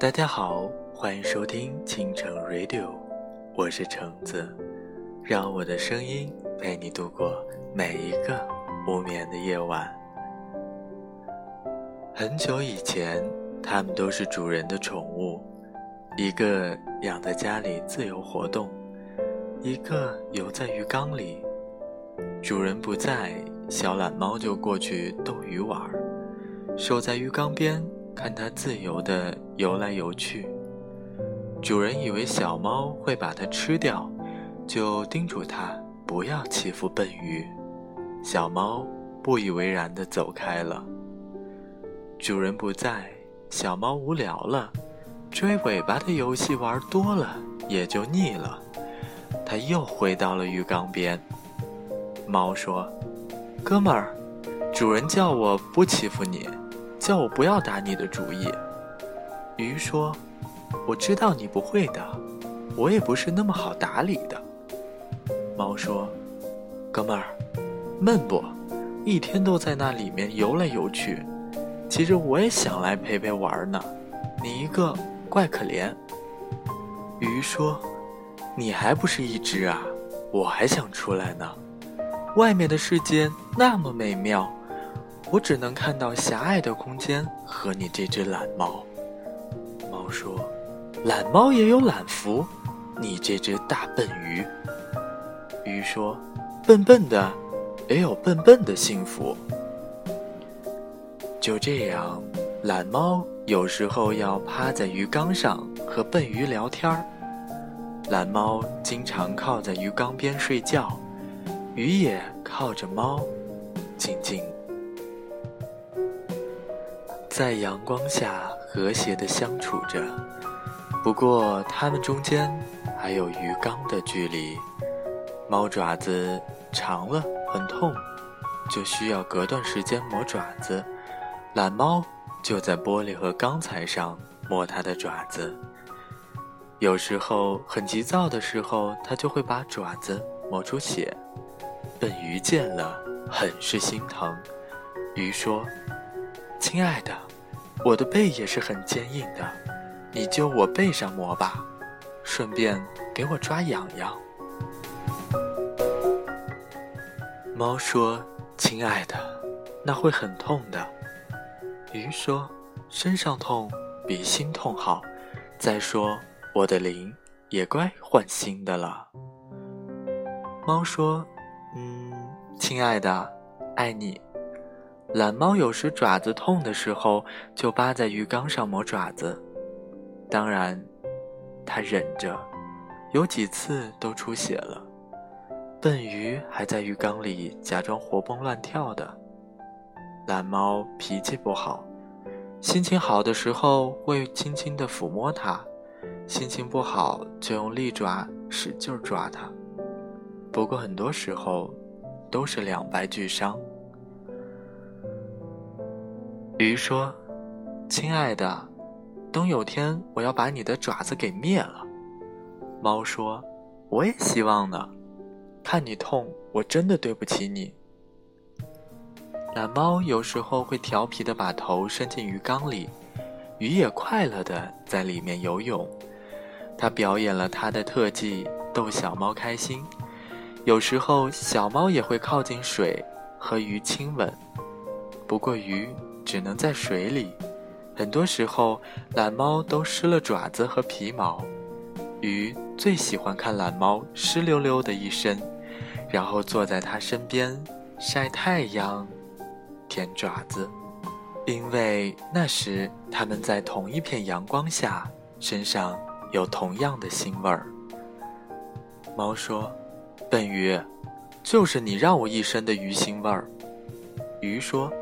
大家好，欢迎收听倾城 Radio，我是橙子，让我的声音陪你度过每一个无眠的夜晚。很久以前，它们都是主人的宠物，一个养在家里自由活动，一个游在鱼缸里。主人不在，小懒猫就过去逗鱼玩，守在鱼缸边。看它自由地游来游去，主人以为小猫会把它吃掉，就叮嘱它不要欺负笨鱼。小猫不以为然地走开了。主人不在，小猫无聊了，追尾巴的游戏玩多了也就腻了，它又回到了鱼缸边。猫说：“哥们儿，主人叫我不欺负你。”叫我不要打你的主意。鱼说：“我知道你不会的，我也不是那么好打理的。”猫说：“哥们儿，闷不？一天都在那里面游来游去。其实我也想来陪陪玩呢，你一个怪可怜。”鱼说：“你还不是一只啊？我还想出来呢。外面的世界那么美妙。”我只能看到狭隘的空间和你这只懒猫。猫说：“懒猫也有懒福，你这只大笨鱼。”鱼说：“笨笨的，也有笨笨的幸福。”就这样，懒猫有时候要趴在鱼缸上和笨鱼聊天儿。懒猫经常靠在鱼缸边睡觉，鱼也靠着猫，静静。在阳光下和谐地相处着，不过它们中间还有鱼缸的距离。猫爪子长了很痛，就需要隔段时间磨爪子。懒猫就在玻璃和钢材上磨它的爪子。有时候很急躁的时候，它就会把爪子磨出血。笨鱼见了，很是心疼。鱼说。亲爱的，我的背也是很坚硬的，你就我背上磨吧，顺便给我抓痒痒。猫说：“亲爱的，那会很痛的。”鱼说：“身上痛比心痛好。再说我的鳞也该换新的了。”猫说：“嗯，亲爱的，爱你。”懒猫有时爪子痛的时候，就扒在鱼缸上磨爪子。当然，它忍着，有几次都出血了。笨鱼还在鱼缸里假装活蹦乱跳的。懒猫脾气不好，心情好的时候会轻轻地抚摸它，心情不好就用利爪使劲抓它。不过很多时候，都是两败俱伤。鱼说：“亲爱的，等有天我要把你的爪子给灭了。”猫说：“我也希望呢。看你痛，我真的对不起你。”懒猫有时候会调皮的把头伸进鱼缸里，鱼也快乐的在里面游泳。它表演了它的特技，逗小猫开心。有时候，小猫也会靠近水和鱼亲吻。不过鱼。只能在水里，很多时候懒猫都湿了爪子和皮毛。鱼最喜欢看懒猫湿溜溜的一身，然后坐在它身边晒太阳、舔爪子，因为那时它们在同一片阳光下，身上有同样的腥味儿。猫说：“笨鱼，就是你让我一身的鱼腥味儿。”鱼说。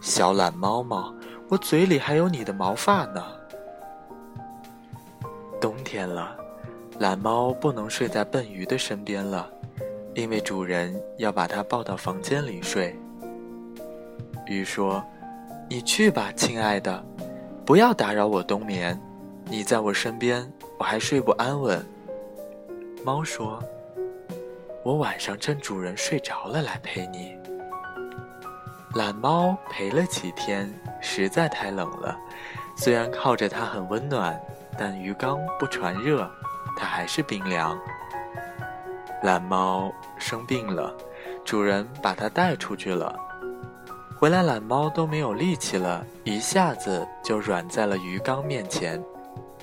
小懒猫猫，我嘴里还有你的毛发呢。冬天了，懒猫不能睡在笨鱼的身边了，因为主人要把它抱到房间里睡。鱼说：“你去吧，亲爱的，不要打扰我冬眠。你在我身边，我还睡不安稳。”猫说：“我晚上趁主人睡着了来陪你。”懒猫陪了几天，实在太冷了，虽然靠着它很温暖，但鱼缸不传热，它还是冰凉。懒猫生病了，主人把它带出去了。回来，懒猫都没有力气了，一下子就软在了鱼缸面前，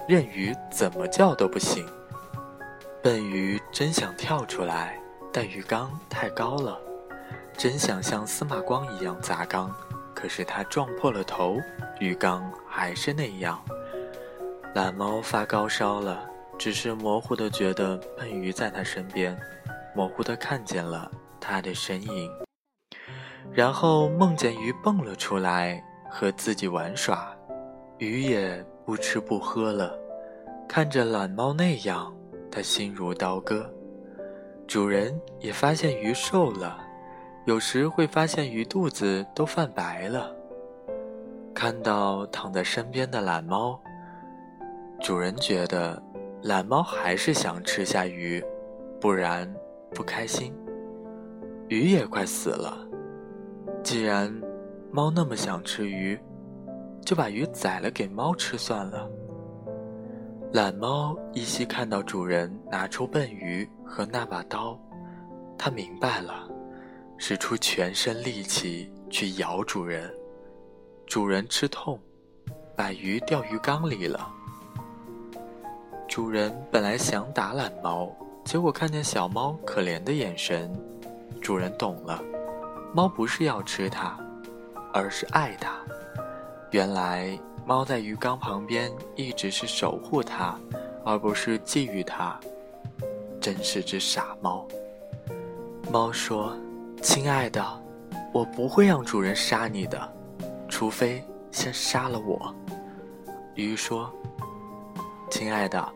任鱼怎么叫都不行。笨鱼真想跳出来，但鱼缸太高了；真想像司马光一样砸缸，可是他撞破了头，鱼缸还是那样。懒猫发高烧了，只是模糊的觉得笨鱼在他身边，模糊的看见了他的身影，然后梦见鱼蹦了出来和自己玩耍，鱼也不吃不喝了，看着懒猫那样。他心如刀割，主人也发现鱼瘦了，有时会发现鱼肚子都泛白了。看到躺在身边的懒猫，主人觉得懒猫还是想吃下鱼，不然不开心。鱼也快死了，既然猫那么想吃鱼，就把鱼宰了给猫吃算了。懒猫依稀看到主人拿出笨鱼和那把刀，他明白了，使出全身力气去咬主人。主人吃痛，把鱼掉鱼缸里了。主人本来想打懒猫，结果看见小猫可怜的眼神，主人懂了，猫不是要吃它，而是爱它。原来。猫在鱼缸旁边一直是守护它，而不是觊觎它，真是只傻猫。猫说：“亲爱的，我不会让主人杀你的，除非先杀了我。”鱼说：“亲爱的，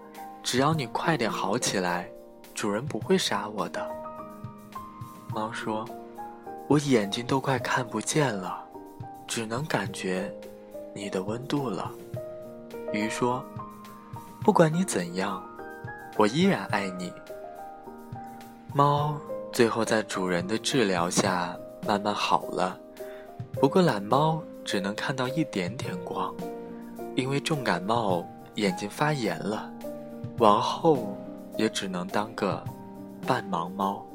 只要你快点好起来，主人不会杀我的。”猫说：“我眼睛都快看不见了，只能感觉。”你的温度了，鱼说：“不管你怎样，我依然爱你。”猫最后在主人的治疗下慢慢好了，不过懒猫只能看到一点点光，因为重感冒眼睛发炎了，往后也只能当个半盲猫。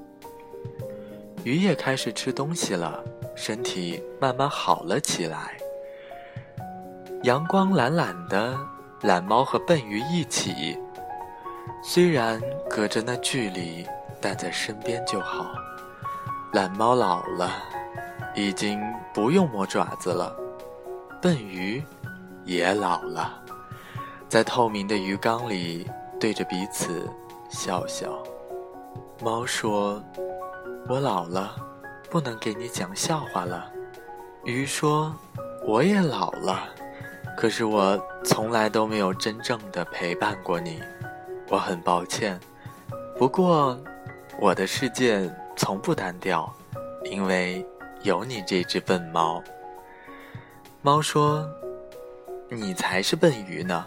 鱼也开始吃东西了，身体慢慢好了起来。阳光懒懒的，懒猫和笨鱼一起。虽然隔着那距离，但在身边就好。懒猫老了，已经不用磨爪子了。笨鱼也老了，在透明的鱼缸里对着彼此笑笑。猫说：“我老了，不能给你讲笑话了。”鱼说：“我也老了。”可是我从来都没有真正的陪伴过你，我很抱歉。不过，我的世界从不单调，因为有你这只笨猫。猫说：“你才是笨鱼呢，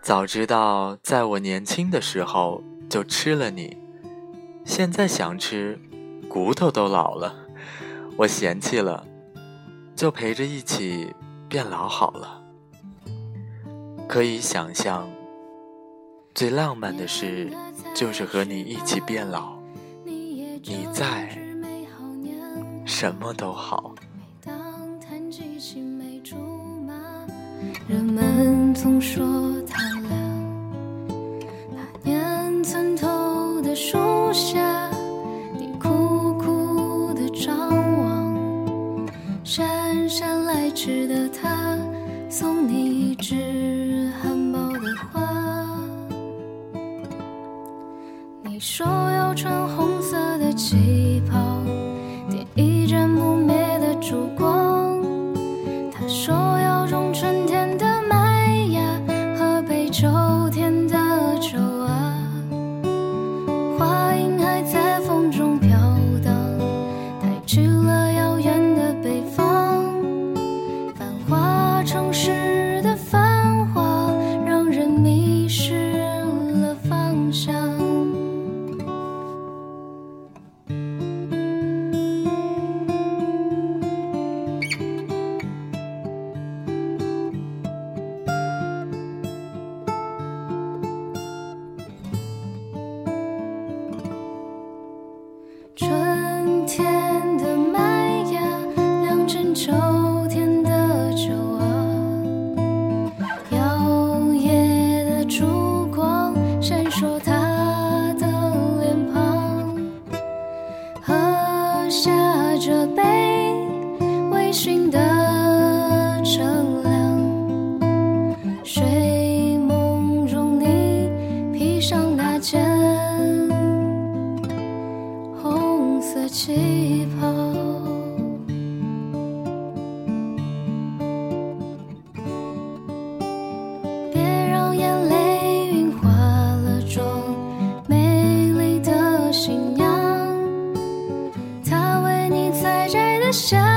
早知道在我年轻的时候就吃了你，现在想吃，骨头都老了，我嫌弃了，就陪着一起变老好了。”可以想象，最浪漫的事就是和你一起变老。你在，什么都好。人们总说他起这想